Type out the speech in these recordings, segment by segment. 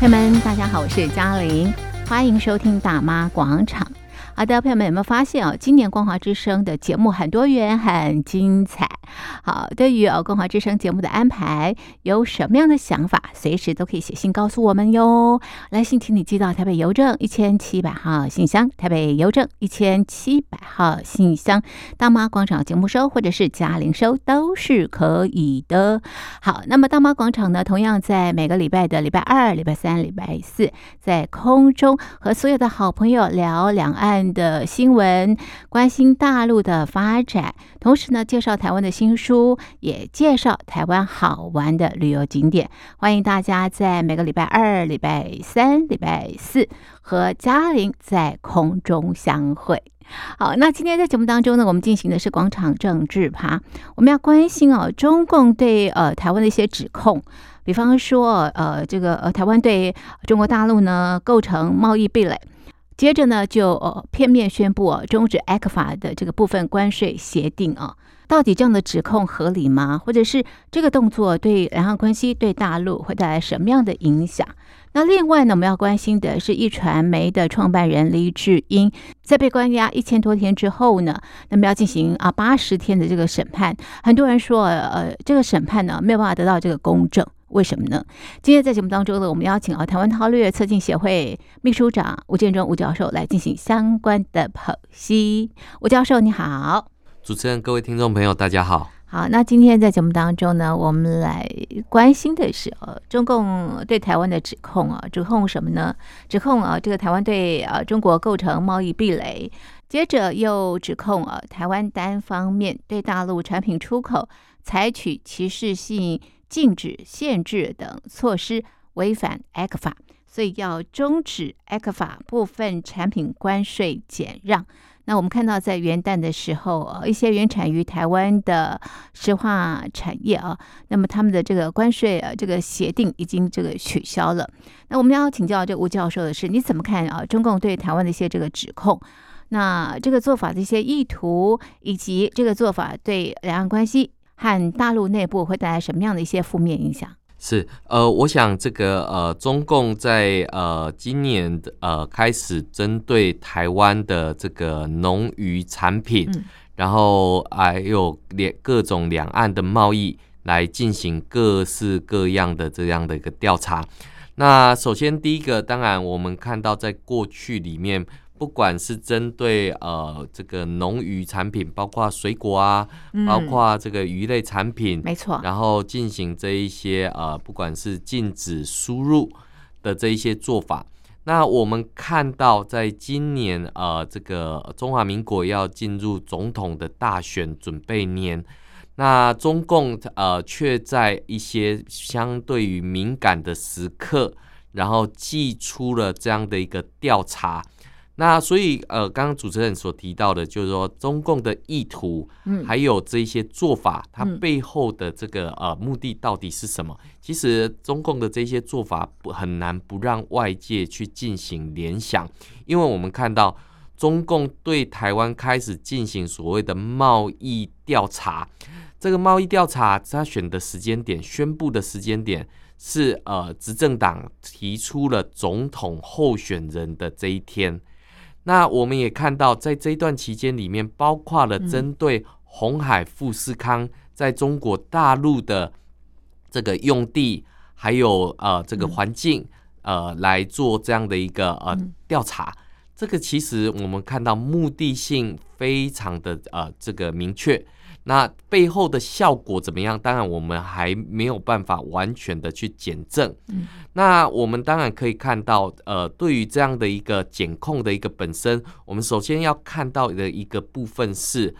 朋友们，大家好，我是嘉玲，欢迎收听大妈广场。好的，朋友们有没有发现哦？今年光华之声的节目很多元，很精彩。好，对于哦光华之声节目的安排，有什么样的想法，随时都可以写信告诉我们哟。来信请你寄到台北邮政一千七百号信箱，台北邮政一千七百号信箱，大妈广场节目收或者是嘉玲收都是可以的。好，那么大妈广场呢，同样在每个礼拜的礼拜二、礼拜三、礼拜四，在空中和所有的好朋友聊两岸的新闻，关心大陆的发展，同时呢，介绍台湾的新书，也介绍台湾好玩的旅游景点。欢迎大家在每个礼拜二、礼拜三、礼拜四和嘉玲在空中相会。好，那今天在节目当中呢，我们进行的是广场政治趴，我们要关心哦，中共对呃台湾的一些指控，比方说呃这个呃台湾对中国大陆呢构成贸易壁垒。接着呢，就呃片面宣布啊终止 ECFA 的这个部分关税协定啊，到底这样的指控合理吗？或者是这个动作对两岸关系、对大陆会带来什么样的影响？那另外呢，我们要关心的是一传媒的创办人黎智英，在被关押一千多天之后呢，那么要进行啊八十天的这个审判，很多人说呃这个审判呢没有办法得到这个公正。为什么呢？今天在节目当中呢，我们邀请啊台湾韬略策进协会秘书长吴建中吴教授来进行相关的剖析。吴教授你好，主持人各位听众朋友大家好。好，那今天在节目当中呢，我们来关心的是呃中共对台湾的指控啊，指控什么呢？指控啊这个台湾对啊中国构成贸易壁垒，接着又指控啊台湾单方面对大陆产品出口采取歧视性。禁止、限制等措施违反 ECFA，所以要终止 ECFA 部分产品关税减让。那我们看到，在元旦的时候，一些原产于台湾的石化产业啊，那么他们的这个关税啊，这个协定已经这个取消了。那我们要请教这吴教授的是，你怎么看啊？中共对台湾的一些这个指控，那这个做法的一些意图，以及这个做法对两岸关系。和大陆内部会带来什么样的一些负面影响？是呃，我想这个呃，中共在呃今年呃开始针对台湾的这个农渔产品，嗯、然后还有两各种两岸的贸易来进行各式各样的这样的一个调查。那首先第一个，当然我们看到在过去里面。不管是针对呃这个农渔产品，包括水果啊，嗯、包括这个鱼类产品，没错，然后进行这一些呃，不管是禁止输入的这一些做法。那我们看到，在今年呃这个中华民国要进入总统的大选准备年，那中共呃却在一些相对于敏感的时刻，然后寄出了这样的一个调查。那所以，呃，刚刚主持人所提到的，就是说中共的意图，嗯，还有这些做法，它背后的这个呃目的到底是什么？其实中共的这些做法不很难不让外界去进行联想，因为我们看到中共对台湾开始进行所谓的贸易调查，这个贸易调查他选的时间点、宣布的时间点是呃执政党提出了总统候选人的这一天。那我们也看到，在这一段期间里面，包括了针对红海富士康在中国大陆的这个用地，还有呃这个环境，呃来做这样的一个呃调查。这个其实我们看到目的性非常的呃这个明确。那背后的效果怎么样？当然，我们还没有办法完全的去检证。嗯，那我们当然可以看到，呃，对于这样的一个检控的一个本身，我们首先要看到的一个部分是，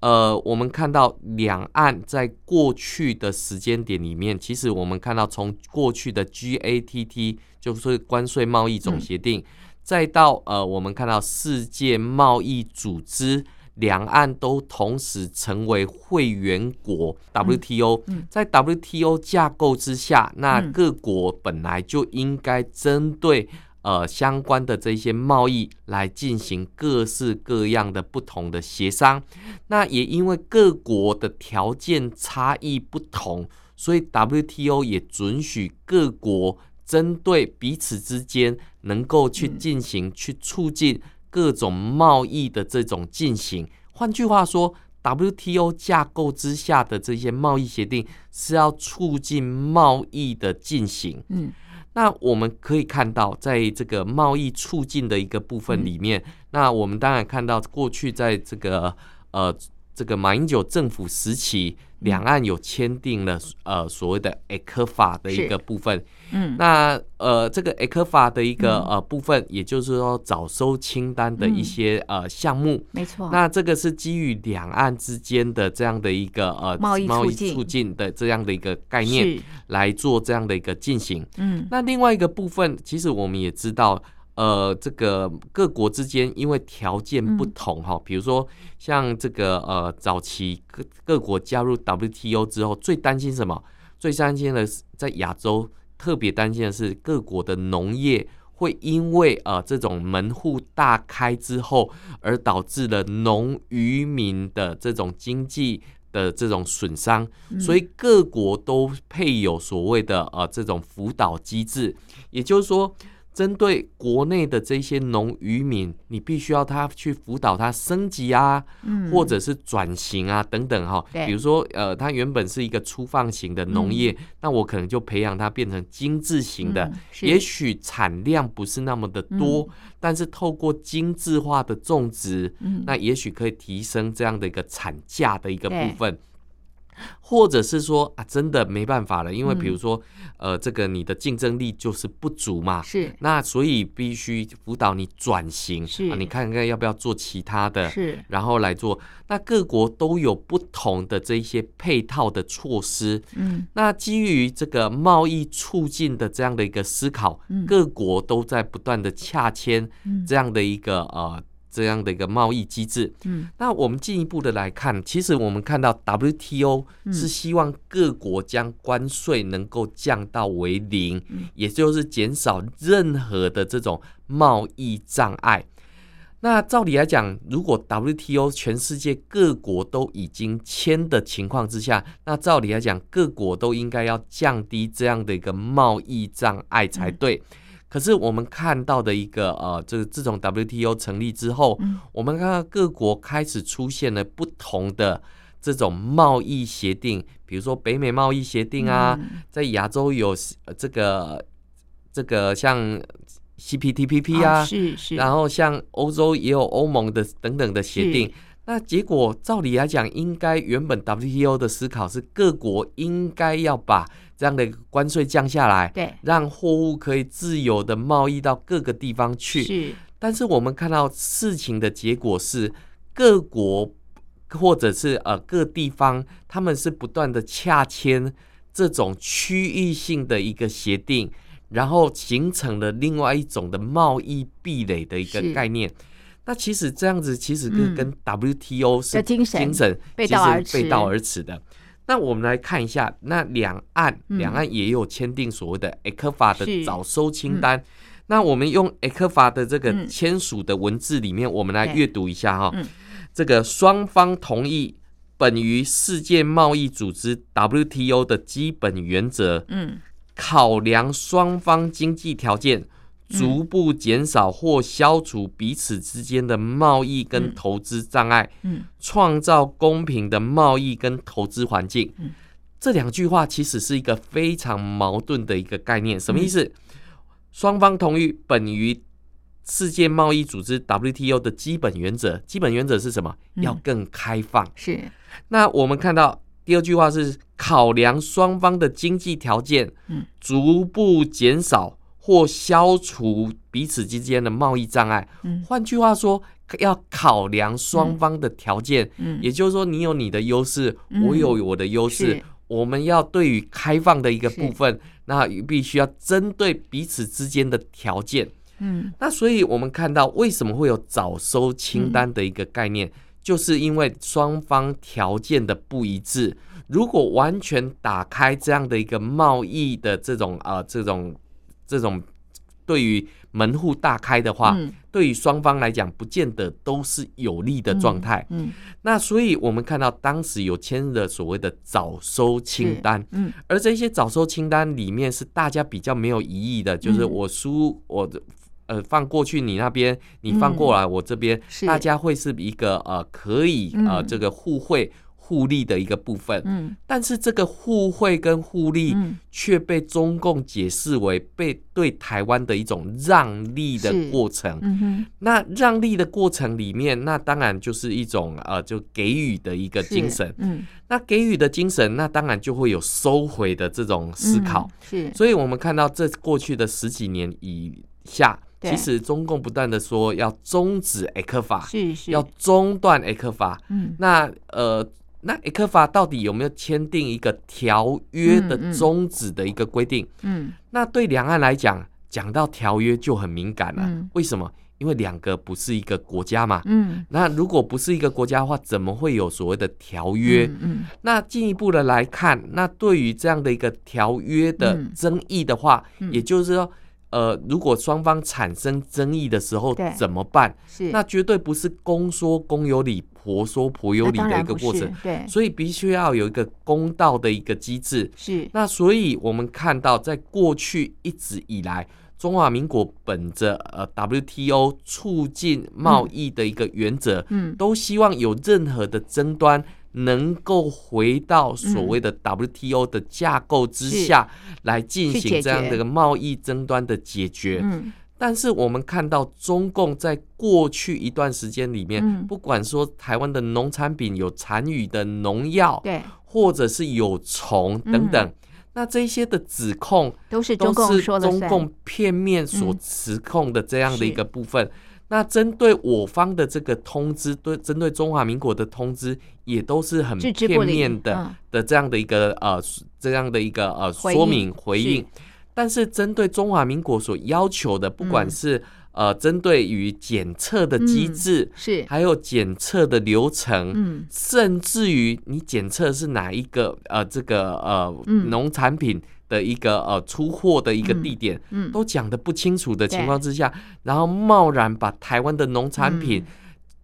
呃，我们看到两岸在过去的时间点里面，其实我们看到从过去的 GATT 就是关税贸易总协定，嗯，再到呃，我们看到世界贸易组织。两岸都同时成为会员国 WTO，在 WTO 架构之下，那各国本来就应该针对呃相关的这些贸易来进行各式各样的不同的协商。那也因为各国的条件差异不同，所以 WTO 也准许各国针对彼此之间能够去进行、嗯、去促进各种贸易的这种进行。换句话说，WTO 架构之下的这些贸易协定是要促进贸易的进行。嗯，那我们可以看到，在这个贸易促进的一个部分里面，嗯、那我们当然看到过去在这个呃。这个马英九政府时期，两岸有签订了呃所谓的 ECFA 的一个部分，嗯，那呃这个 ECFA 的一个呃部分，也就是说早收清单的一些呃项目，没错，那这个是基于两岸之间的这样的一个呃贸易贸易促进。的这样的一个概念来做这样的一个进行，嗯，那另外一个部分，其实我们也知道。呃，这个各国之间因为条件不同哈，比如说像这个呃，早期各各国加入 WTO 之后，最担心什么？最担心的是在亚洲，特别担心的是各国的农业会因为呃这种门户大开之后，而导致了农渔民的这种经济的这种损伤，所以各国都配有所谓的呃这种辅导机制，也就是说。针对国内的这些农渔民，你必须要他去辅导他升级啊，嗯、或者是转型啊等等哈。比如说，呃，他原本是一个粗放型的农业，嗯、那我可能就培养他变成精致型的，嗯、也许产量不是那么的多，嗯、但是透过精致化的种植，嗯、那也许可以提升这样的一个产价的一个部分。或者是说啊，真的没办法了，因为比如说，嗯、呃，这个你的竞争力就是不足嘛，是，那所以必须辅导你转型，是啊，你看看要不要做其他的，是，然后来做。那各国都有不同的这一些配套的措施，嗯，那基于这个贸易促进的这样的一个思考，嗯、各国都在不断的洽签这样的一个呃。这样的一个贸易机制，嗯，那我们进一步的来看，其实我们看到 WTO 是希望各国将关税能够降到为零，嗯，也就是减少任何的这种贸易障碍。那照理来讲，如果 WTO 全世界各国都已经签的情况之下，那照理来讲，各国都应该要降低这样的一个贸易障碍才对。嗯可是我们看到的一个呃，这个自从 WTO 成立之后，嗯、我们看到各国开始出现了不同的这种贸易协定，比如说北美贸易协定啊，嗯、在亚洲有这个这个像 CPTPP 啊，是是，然后像欧洲也有欧盟的等等的协定。那结果照理来讲，应该原本 WTO 的思考是各国应该要把这样的关税降下来，对，让货物可以自由的贸易到各个地方去。是，但是我们看到事情的结果是，各国或者是呃各地方，他们是不断的洽签这种区域性的一个协定，然后形成了另外一种的贸易壁垒的一个概念。那其实这样子，其实跟跟 WTO 是精神背道而驰背道而驰的。那我们来看一下，那两岸两岸也有签订所谓的 ECFA 的早收清单。那我们用 ECFA 的这个签署的文字里面，我们来阅读一下哈。这个双方同意本于世界贸易组织 WTO 的基本原则，嗯，考量双方经济条件。逐步减少或消除彼此之间的贸易跟投资障碍，嗯，创造公平的贸易跟投资环境。嗯，这两句话其实是一个非常矛盾的一个概念。什么意思？双方同意本于世界贸易组织 WTO 的基本原则，基本原则是什么？要更开放。是。那我们看到第二句话是考量双方的经济条件，嗯，逐步减少。或消除彼此之间的贸易障碍。嗯，换句话说，要考量双方的条件。嗯，也就是说，你有你的优势，我有我的优势。我们要对于开放的一个部分，那必须要针对彼此之间的条件。嗯，那所以我们看到为什么会有早收清单的一个概念，就是因为双方条件的不一致。如果完全打开这样的一个贸易的这种啊、呃、这种。这种对于门户大开的话，嗯、对于双方来讲，不见得都是有利的状态。嗯，嗯。那所以我们看到当时有签的所谓的早收清单，嗯，而这些早收清单里面是大家比较没有疑义的，就是我输我的。呃，放过去你那边，你放过来我这边，嗯、大家会是一个呃可以呃这个互惠互利的一个部分。嗯，但是这个互惠跟互利却被中共解释为被对台湾的一种让利的过程。嗯哼，那让利的过程里面，那当然就是一种呃就给予的一个精神。嗯，那给予的精神，那当然就会有收回的这种思考。嗯、是，所以我们看到这过去的十几年以下。其实中共不断的说要终止 ECFA，是是，要中断 ECFA。嗯，那呃，那 ECFA 到底有没有签订一个条约的终止的一个规定？嗯，嗯，那对两岸来讲，讲到条约就很敏感了。嗯，为什么？因为两个不是一个国家嘛。嗯，那如果不是一个国家的话，怎么会有所谓的条约？嗯，嗯，那进一步的来看，那对于这样的一个条约的争议的话，嗯，也就是说。呃，如果双方产生争议的时候怎么办？是，那绝对不是公说公有理，婆说婆有理的一个过程。对，所以必须要有一个公道的一个机制。是，那所以我们看到，在过去一直以来，中华民国本着呃 WTO 促进贸易的一个原则，嗯，都希望有任何的争端。能够回到所谓的 WTO 的架构之下来进行这样的一个贸易争端的解决。但是我们看到中共在过去一段时间里面，不管说台湾的农产品有残余的农药，对，或者是有虫等等，那这些的指控都是中共片面所指控的这样的一个部分。那针对我方的这个通知，对针对中华民国的通知，也都是很片面的的这样的一个呃这样的一个呃说明回应。但是针对中华民国所要求的，不管是呃针对于检测的机制，是。还有检测的流程，嗯。甚至于你检测是哪一个呃这个呃农产品。的一个呃出货的一个地点，嗯，嗯。都讲的不清楚的情况之下，然后贸然把台湾的农产品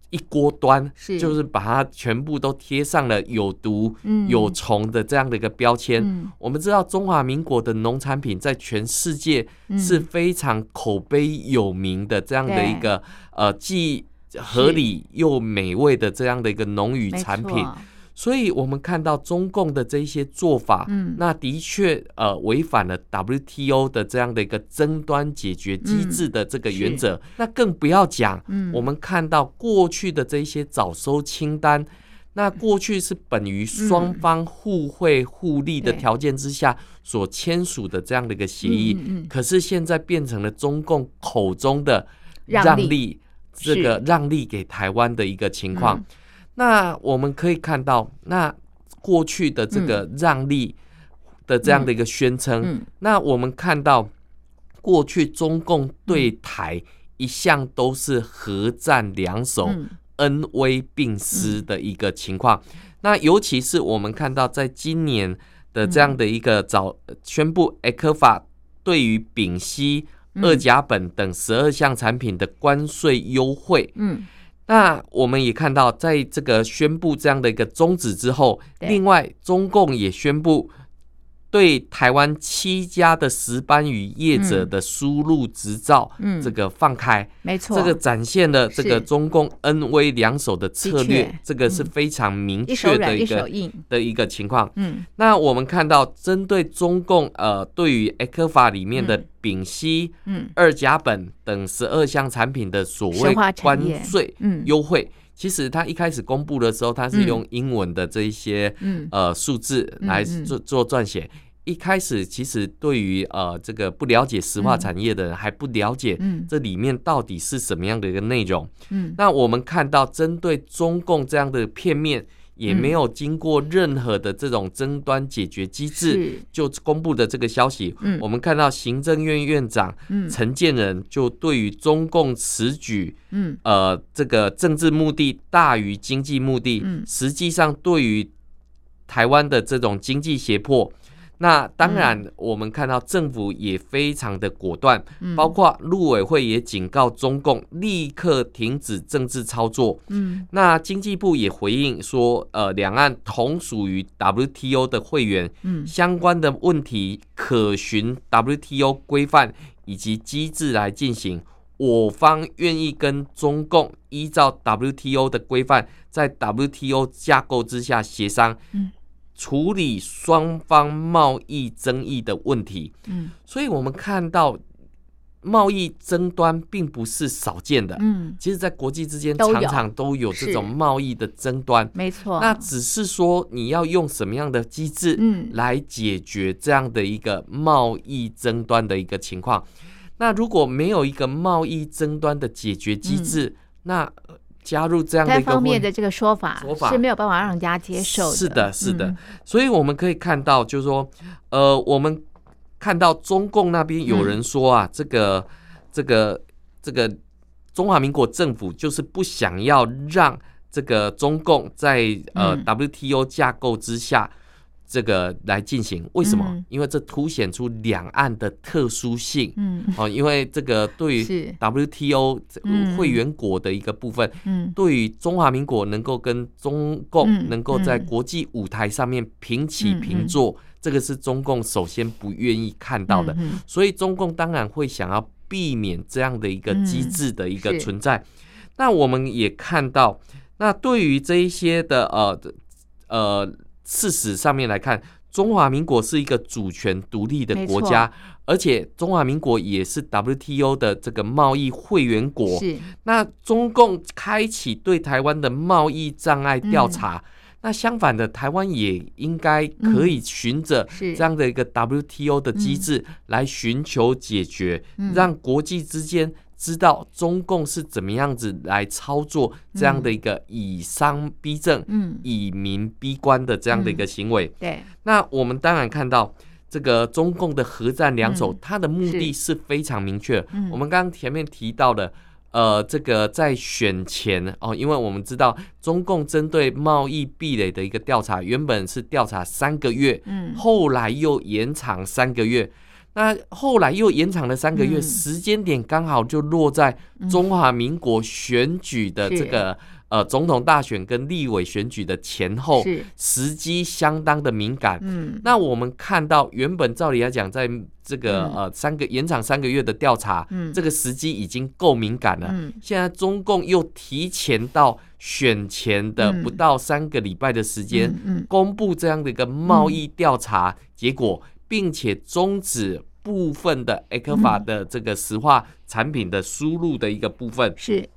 一锅端，是。就是把它全部都贴上了有毒、有虫的这样的一个标签。嗯、我们知道中华民国的农产品在全世界是非常口碑有名的这样的一个呃既合理又美味的这样的一个农渔产品。所以，我们看到中共的这些做法，嗯，那的确呃违反了 WTO 的这样的一个争端解决机制的这个原则。那更不要讲，嗯，我们看到过去的这些早收清单，那过去是本于双方互惠互利的条件之下所签署的这样的一个协议嗯，可是现在变成了中共口中的让利，这个让利给台湾的一个情况。那我们可以看到，那过去的这个让利的这样的一个宣称，嗯嗯、那我们看到过去中共对台一向都是合战两手、嗯、恩威并施的一个情况。嗯、那尤其是我们看到，在今年的这样的一个早宣布，ECFA 对于丙烯、二甲苯等十二项产品的关税优惠，嗯。那我们也看到，在这个宣布这样的一个终止之后，另外中共也宣布。对台湾七家的石斑鱼业者的输入执照，嗯，这个放开，没错，这个展现了这个中共恩威两手的策略，这个是非常明确的一个的一个情况。嗯，那我们看到，针对中共呃，对于 ECFA 里面的丙烯、嗯，二甲苯等十二项产品的所谓关税优惠。其实他一开始公布的时候，他是用英文的这一些呃数字来做做撰写。一开始其实对于呃这个不了解石化产业的人还不了解这里面到底是什么样的一个内容。嗯，那我们看到针对中共这样的片面，也没有经过任何的这种争端解决机制就公布的这个消息。嗯，我们看到行政院院长陈建仁就对于中共此举，嗯，呃，这个政治目的大于经济目的，实际上对于台湾的这种经济胁迫，那当然，我们看到政府也非常的果断，嗯、包括陆委会也警告中共立刻停止政治操作。嗯，那经济部也回应说，呃，两岸同属于 WTO 的会员，嗯，相关的问题可循 WTO 规范以及机制来进行。我方愿意跟中共依照 WTO 的规范，在 WTO 架构之下协商。嗯。处理双方贸易争议的问题，嗯，所以我们看到贸易争端并不是少见的，嗯，其实，在国际之间常常都有这种贸易的争端，没错。那只是说你要用什么样的机制，嗯，来解决这样的一个贸易争端的一个情况。那如果没有一个贸易争端的解决机制，那加入这样的一个方面的这个说法，说法是没有办法让人家接受的。是的，是的。所以我们可以看到，就是说，呃，我们看到中共那边有人说啊，这个、这个、这个中华民国政府就是不想要让这个中共在呃 WTO 架构之下。这个来进行，为什么？嗯、因为这凸显出两岸的特殊性。嗯，哦，因为这个对于 WTO 会员国的一个部分，嗯，对于中华民国能够跟中共能够在国际舞台上面平起平坐，嗯、这个是中共首先不愿意看到的。嗯、所以中共当然会想要避免这样的一个机制的一个存在。嗯、那我们也看到，那对于这一些的呃呃。事实上面来看，中华民国是一个主权独立的国家，而且中华民国也是 WTO 的这个贸易会员国。是，那中共开启对台湾的贸易障碍调查，嗯、那相反的，台湾也应该可以循着这样的一个 WTO 的机制来寻求解决，嗯、让国际之间。知道中共是怎么样子来操作这样的一个以商逼政、嗯、以民逼官的这样的一个行为。嗯、对，那我们当然看到这个中共的核战两手，嗯、它的目的是非常明确。嗯、我们刚刚前面提到的，呃，这个在选前哦，因为我们知道中共针对贸易壁垒的一个调查，原本是调查三个月，嗯、后来又延长三个月。那后来又延长了三个月，时间点刚好就落在中华民国选举的这个呃总统大选跟立委选举的前后，时机相当的敏感。嗯，那我们看到原本照理来讲，在这个呃三个延长三个月的调查，这个时机已经够敏感了。现在中共又提前到选前的不到三个礼拜的时间，公布这样的一个贸易调查结果。并且终止部分的 ECFA 的这个石化产品的输入的一个部分，是。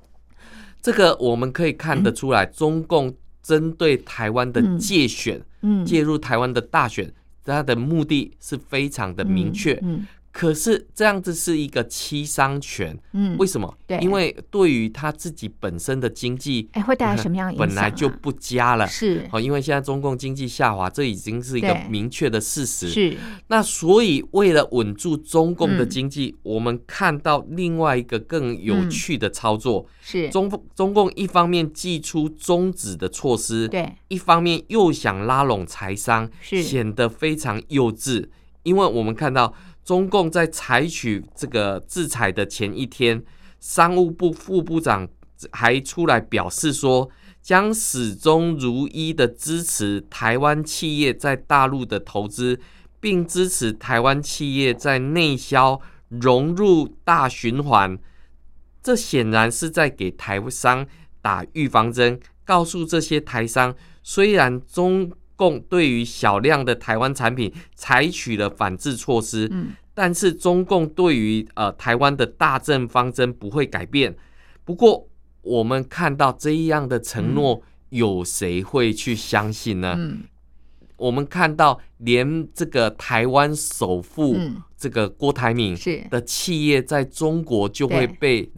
这个我们可以看得出来，中共针对台湾的界选，介入台湾的大选，它的目的是非常的明确。可是这样子是一个七伤拳，嗯，为什么？对，因为对于他自己本身的经济，哎，会带来什么样 影响？本来就不佳了，是。哦，因为现在中共经济下滑，这已经是一个明确的事实。是，那所以为了稳住中共的经济，我们看到另外一个更有趣的操作，是。中中共一方面祭出终止的措施，对，一方面又想拉拢财商，是。显得非常幼稚，因为我们看到。中共在采取这个制裁的前一天，商务部副部长还出来表示说，将始终如一的支持台湾企业在大陆的投资，并支持台湾企业在内销融入大循环。这显然是在给台商打预防针，告诉这些台商，虽然中。共对于小量的台湾产品采取了反制措施，嗯，但是中共对于呃台湾的大政方针不会改变。不过我们看到这样的承诺，有谁会去相信呢？嗯，我们看到连这个台湾首富这个郭台铭的企业在中国就会被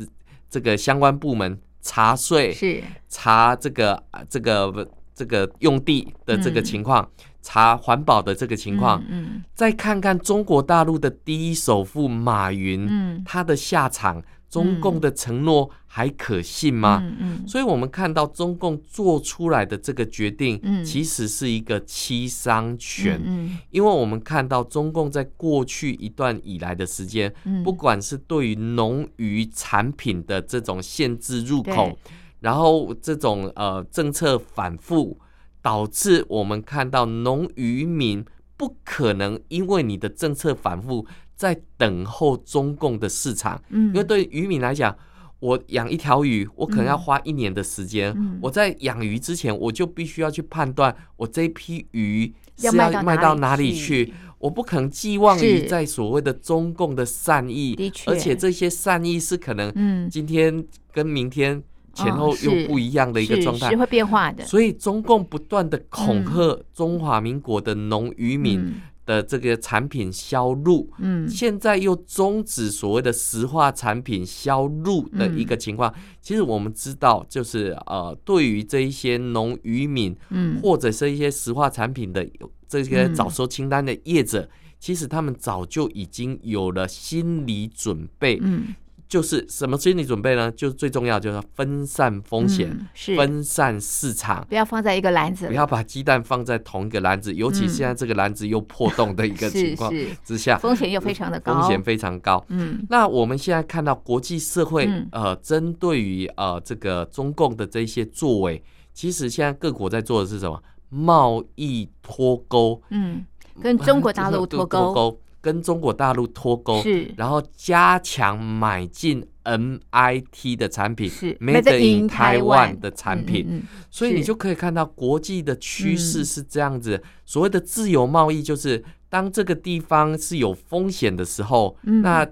这个相关部门查税，是查这个这个。这个用地的这个情况，查环保的这个情况，嗯，嗯，再看看中国大陆的第一首富马云，嗯，他的下场。中共的承诺还可信吗？嗯嗯，所以我们看到中共做出来的这个决定，其实是一个七伤拳。嗯，因为我们看到中共在过去一段以来的时间，不管是对于农渔产品的这种限制入口，然后这种呃政策反复，导致我们看到农渔民不可能因为你的政策反复。在等候中共的市场，嗯，因为对渔民来讲，我养一条鱼，我可能要花一年的时间。嗯，我在养鱼之前，我就必须要去判断，我这批鱼是要卖到哪里去。我不可能寄望于在所谓的中共的善意，而且这些善意是可能，今天跟明天前后又不一样的一个状态，是会变化的。所以中共不断的恐吓中华民国的农渔民。的这个产品销路，嗯，现在又终止所谓的石化产品销路的一个情况。其实我们知道，就是呃，对于这一些农渔民，嗯，或者是一些石化产品的这些早收清单的业者，其实他们早就已经有了心理准备，嗯。就是什么心理准备呢？就是最重要，就是分散风险，嗯、分散市场，不要放在一个篮子，不要把鸡蛋放在同一个篮子，尤其现在这个篮子又破洞的一个情况之下，风险又非常的高，风险非常高。嗯，那我们现在看到国际社会，呃，针对于呃这个中共的这一些作为，其实现在各国在做的是什么？贸易脱钩，嗯，跟中国大陆脱钩。跟中国大陆脱钩，是，然后加强买进 MIT 的产品，是。Made in Taiwan 的产品，嗯嗯，所以你就可以看到国际的趋势是这样子。所谓的自由贸易，就是当这个地方是有风险的时候，那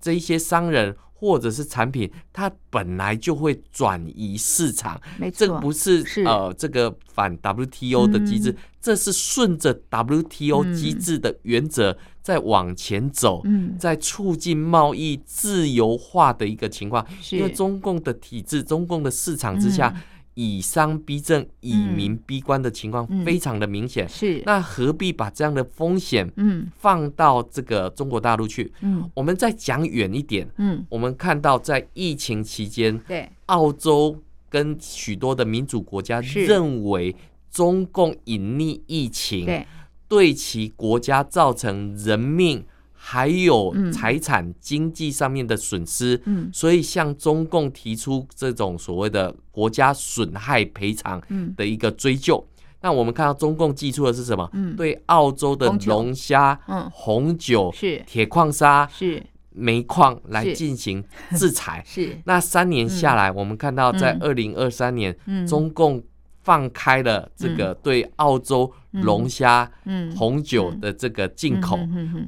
这一些商人。或者是产品，它本来就会转移市场，没错，这不是，是。呃这个反 WTO 的机制，嗯、这是顺着 WTO 机制的原则在往前走，嗯、在促进贸易自由化的一个情况。因为中共的体制、中共的市场之下。嗯以商逼政、以民逼官的情况非常的明显，是。那何必把这样的风险嗯。放到这个中国大陆去？嗯，我们再讲远一点，嗯，我们看到在疫情期间，对。澳洲跟许多的民主国家认为中共隐匿疫情，对。对其国家造成人命。还有财产、经济上面的损失，嗯，所以向中共提出这种所谓的国家损害赔偿的一个追究。那我们看到中共寄出的是什么？嗯，对澳洲的龙虾、嗯，红酒、是。铁矿砂、是。煤矿来进行制裁。是。那三年下来，我们看到在二零二三年，中共放开了这个对澳洲龙虾、红酒的这个进口。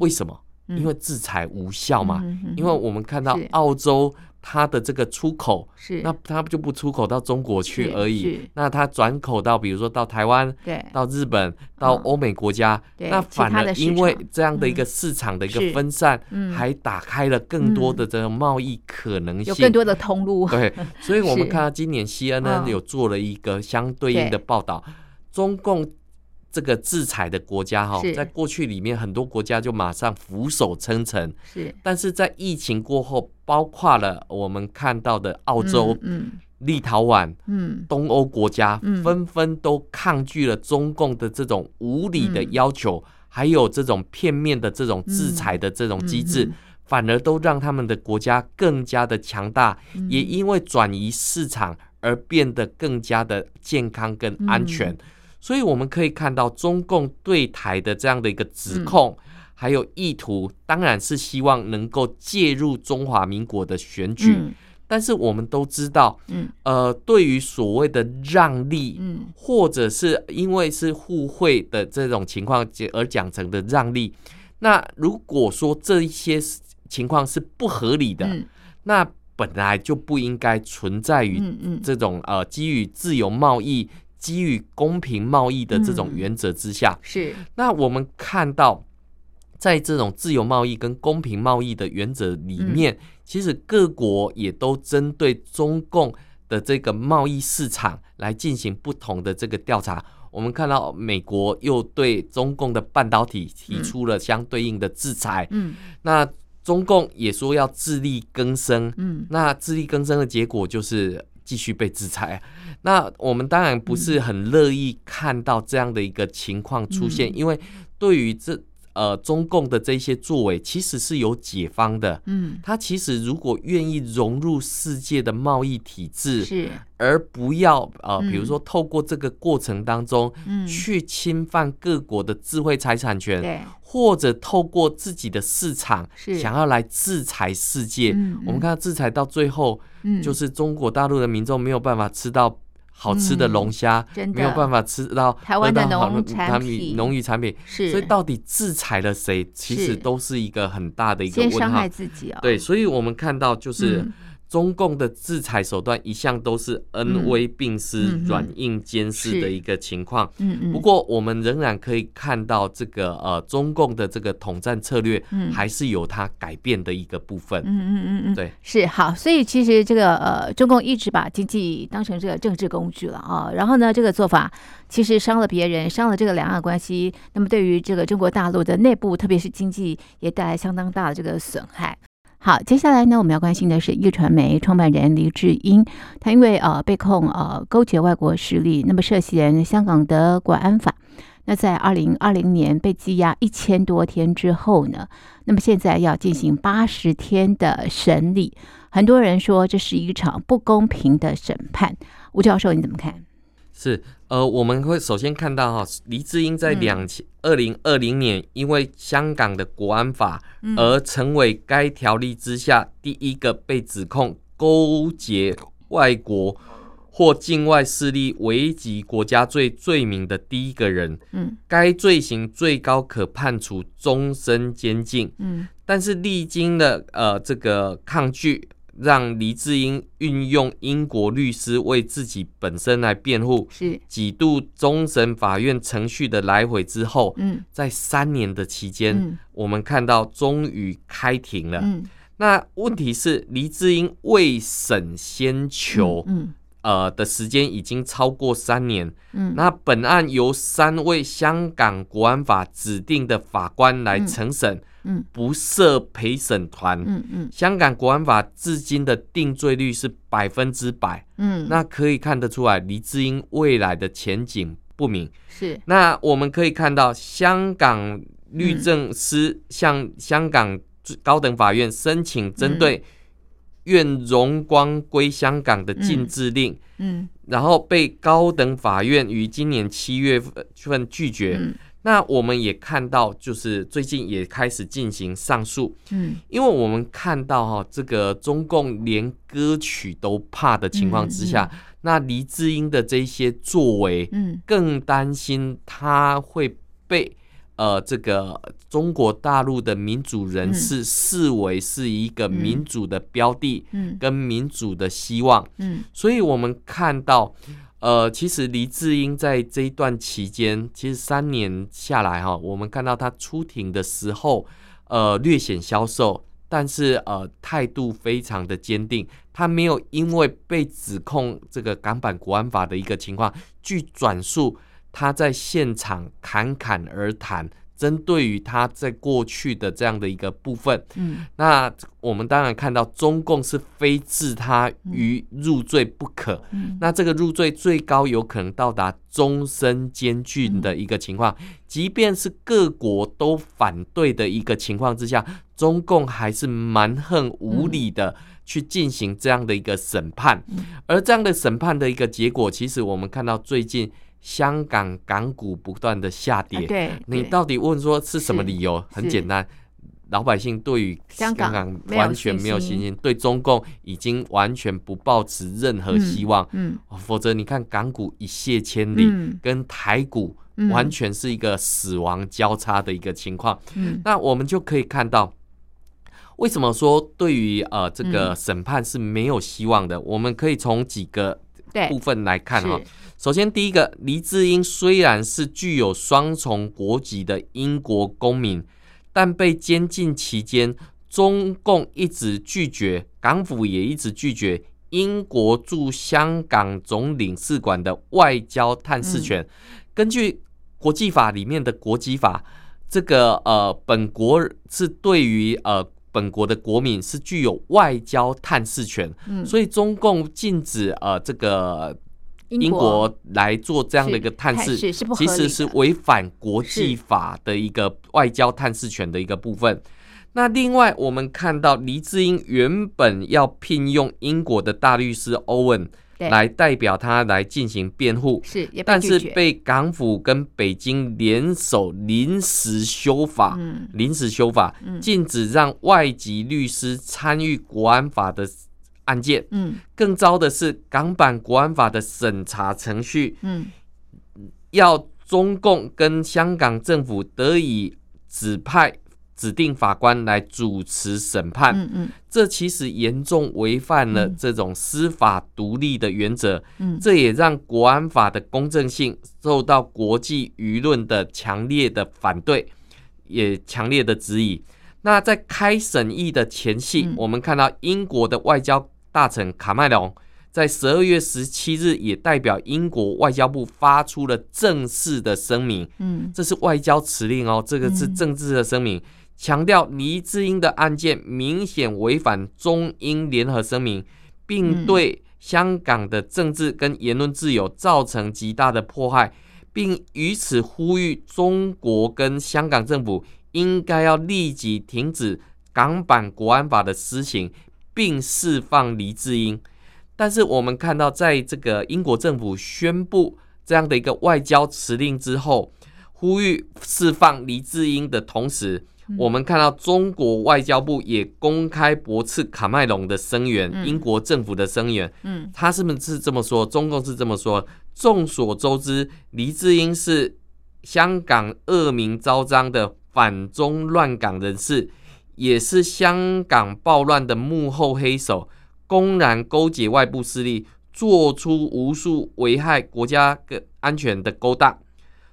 为什么？因为制裁无效嘛，因为我们看到澳洲它的这个出口，是。那它就不出口到中国去而已，那它转口到比如说到台湾，对，到日本，到欧美国家，那反而因为这样的一个市场的一个分散，还打开了更多的这个贸易可能性，有更多的通路。对，所以我们 看到今年 CNN 有做了一个相对应的报道，中共。这个制裁的国家哈，在过去里面很多国家就马上俯首称臣，是。但是在疫情过后，包括了我们看到的澳洲、嗯、立陶宛、嗯，东欧国家，纷纷都抗拒了中共的这种无理的要求，还有这种片面的这种制裁的这种机制，反而都让他们的国家更加的强大，也因为转移市场而变得更加的健康跟安全。所以我们可以看到，中共对台的这样的一个指控，还有意图，当然是希望能够介入中华民国的选举。但是我们都知道，嗯呃，对于所谓的让利，嗯或者是因为是互惠的这种情况而讲成的让利，那如果说这一些情况是不合理的，那本来就不应该存在于这种呃基于自由贸易。基于公平贸易的这种原则之下，嗯、是那我们看到，在这种自由贸易跟公平贸易的原则里面，嗯、其实各国也都针对中共的这个贸易市场来进行不同的这个调查。我们看到美国又对中共的半导体提出了相对应的制裁。嗯，那中共也说要自力更生。嗯，那自力更生的结果就是继续被制裁。那我们当然不是很乐意看到这样的一个情况出现，嗯、因为对于这。呃，中共的这些作为其实是有解方的。嗯，他其实如果愿意融入世界的贸易体制，是而不要呃，嗯、比如说透过这个过程当中，嗯，去侵犯各国的智慧财产权，对，或者透过自己的市场是想要来制裁世界。嗯、我们看到制裁到最后，嗯，就是中国大陆的民众没有办法吃到。好吃的龙虾，嗯、没有办法吃到台湾的农产品，农渔产品是，所以到底制裁了谁，其实都是一个很大的一个问号。伤害自己啊、哦！对，所以我们看到就是。嗯中共的制裁手段一向都是恩威并施、软硬兼施的一个情况。不过，我们仍然可以看到这个呃，中共的这个统战策略，还是有它改变的一个部分。嗯嗯嗯嗯。对，是好。所以其实这个呃，中共一直把经济当成这个政治工具了啊。然后呢，这个做法其实伤了别人，伤了这个两岸关系。那么，对于这个中国大陆的内部，特别是经济，也带来相当大的这个损害。好，接下来呢，我们要关心的是壹传媒创办人黎智英，他因为呃被控呃勾结外国势力，那么涉嫌香港的国安法，那在二零二零年被羁押一千多天之后呢，那么现在要进行八十天的审理，很多人说这是一场不公平的审判，吴教授你怎么看？是，呃，我们会首先看到哈，黎智英在两千二零二零年因为香港的国安法而成为该条例之下第一个被指控勾结外国或境外势力危及国家罪罪名的第一个人。嗯，该罪行最高可判处终身监禁。嗯，但是历经了呃这个抗拒。让黎智英运用英国律师为自己本身来辩护，是。几度终审法院程序的来回之后，嗯，在三年的期间，嗯，我们看到终于开庭了。嗯，那问题是黎智英未审先求，嗯，呃的时间已经超过三年。嗯，那本案由三位香港国安法指定的法官来承审。嗯，不设陪审团。嗯嗯，香港国安法至今的定罪率是百分之百。嗯，那可以看得出来，黎智英未来的前景不明。是。那我们可以看到，香港律政司向香港高等法院申请针对愿荣光归香港的禁制令。嗯。嗯，然后被高等法院于今年七月份拒绝。嗯那我们也看到，就是最近也开始进行上诉，嗯，因为我们看到哈，这个中共连歌曲都怕的情况之下，那黎智英的这些作为，嗯，更担心他会被呃这个中国大陆的民主人士视为是一个民主的标的，嗯，跟民主的希望，嗯，所以我们看到。呃，其实黎智英在这一段期间，其实三年下来哈，我们看到他出庭的时候，呃，略显消瘦，但是呃，态度非常的坚定，他没有因为被指控这个港版国安法的一个情况，据转述他在现场侃侃而谈。针对于他在过去的这样的一个部分，嗯，那我们当然看到中共是非置他于入罪不可，嗯，那这个入罪最高有可能到达终身监禁的一个情况，即便是各国都反对的一个情况之下，中共还是蛮横无理的去进行这样的一个审判，而这样的审判的一个结果，其实我们看到最近。香港港股不断的下跌，啊、对，对，你到底问说是什么理由？很简单，老百姓对于香港完全没有信心，对中共已经完全不抱持任何希望。嗯，嗯。否则你看港股一泻千里，嗯，跟台股完全是一个死亡交叉的一个情况。嗯，那我们就可以看到，为什么说对于呃这个审判是没有希望的？嗯、我们可以从几个部分来看哈。首先，第一个，黎智英虽然是具有双重国籍的英国公民，但被监禁期间，中共一直拒绝，港府也一直拒绝英国驻香港总领事馆的外交探视权。根据国际法里面的国籍法，这个呃，本国是对于呃本国的国民是具有外交探视权，嗯，所以中共禁止呃这个英国来做这样的一个探视，其实是违反国际法的一个外交探视权的一个部分。那另外，我们看到黎智英原本要聘用英国的大律师欧文来代表他来进行辩护，是，但是被港府跟北京联手临时修法，临时修法，禁止让外籍律师参与国安法的案件。嗯，更糟的是，港版国安法的审查程序，嗯，要中共跟香港政府得以指派。指定法官来主持审判，嗯嗯，这其实严重违反了这种司法独立的原则，嗯，这也让国安法的公正性受到国际舆论的强烈的反对，也强烈的质疑。那在开审议的前夕，我们看到英国的外交大臣卡麦隆在十二月十七日也代表英国外交部发出了正式的声明，嗯，这是外交辞令哦，这个是政治的声明。强调黎智英的案件明显违反中英联合声明，并对香港的政治跟言论自由造成极大的迫害，并于此呼吁中国跟香港政府应该要立即停止港版国安法的施行，并释放黎智英。但是我们看到，在这个英国政府宣布这样的一个外交辞令之后，呼吁释放黎智英的同时，我们看到中国外交部也公开驳斥卡麦隆的声援，英国政府的声援。嗯，他是不是这么说？中共是这么说。众所周知，黎智英是香港恶名昭彰的反中乱港人士，也是香港暴乱的幕后黑手，公然勾结外部势力，做出无数危害国家安全的勾当。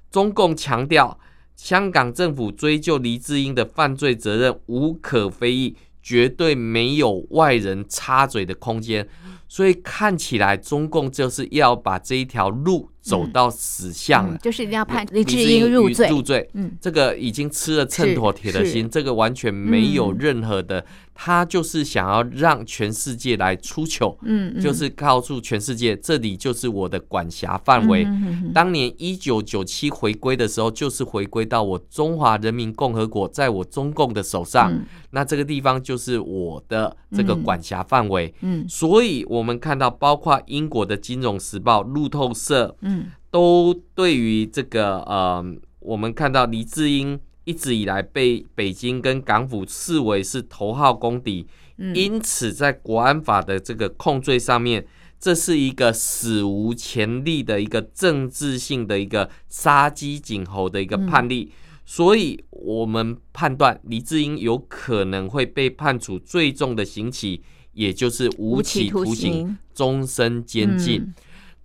中共强调。香港政府追究黎智英的犯罪责任无可非议，绝对没有外人插嘴的空间。所以看起来，中共就是要把这一条路走到死巷了，嗯嗯，就是一定要判李志英入罪。入罪，嗯，这个已经吃了秤砣铁了心，这个完全没有任何的。他就是想要让全世界来出糗，嗯，就是告诉全世界，这里就是我的管辖范围。当年一九九七回归的时候，就是回归到我中华人民共和国，在我中共的手上，那这个地方就是我的这个管辖范围。嗯，所以我们看到，包括英国的《金融时报》、路透社，嗯，都对于这个呃，我们看到黎智英。一直以来被北京跟港府视为是头号公敌，因此在国安法的这个控罪上面，这是一个史无前例的一个政治性的一个杀鸡儆猴的一个判例，所以我们判断黎智英有可能会被判处最重的刑期，也就是无期徒刑、终身监禁。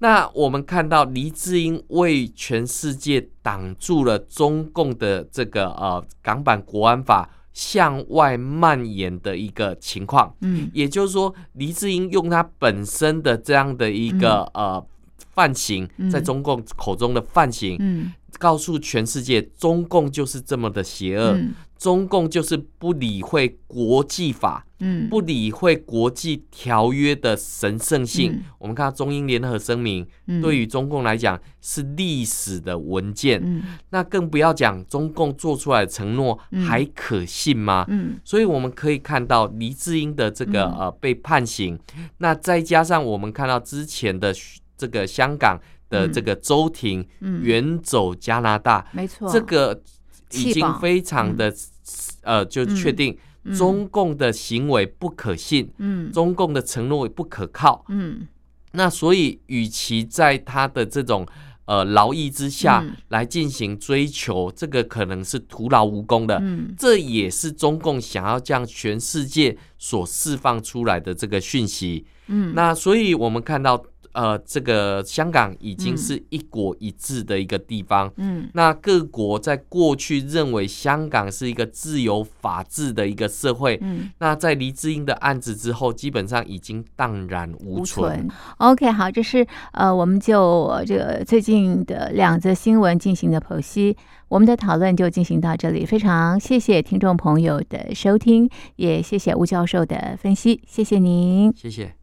那我们看到黎智英为全世界挡住了中共的这个呃港版国安法向外蔓延的一个情况，嗯，也就是说黎智英用他本身的这样的一个呃犯行，在中共口中的犯行，嗯，告诉全世界中共就是这么的邪恶。中共就是不理会国际法，嗯，不理会国际条约的神圣性。嗯、我们看到中英联合声明，嗯、对于中共来讲是历史的文件。嗯、那更不要讲中共做出来的承诺还可信吗？嗯，所以我们可以看到黎智英的这个呃被判刑，嗯、那再加上我们看到之前的这个香港的这个周庭远走加拿大，没错，这个。已经非常的，呃，就确定中共的行为不可信，嗯，中共的承诺不可靠，嗯，那所以，与其在他的这种呃劳役之下来进行追求，这个可能是徒劳无功的，嗯，这也是中共想要将全世界所释放出来的这个讯息，嗯，那所以我们看到。呃，这个香港已经是一国一制的一个地方。嗯，那各国在过去认为香港是一个自由法治的一个社会。嗯，那在黎智英的案子之后，基本上已经荡然无存。无存 OK，好，这是呃，我们就这个最近的两则新闻进行的剖析。我们的讨论就进行到这里，非常谢谢听众朋友的收听，也谢谢吴教授的分析，谢谢您，谢谢。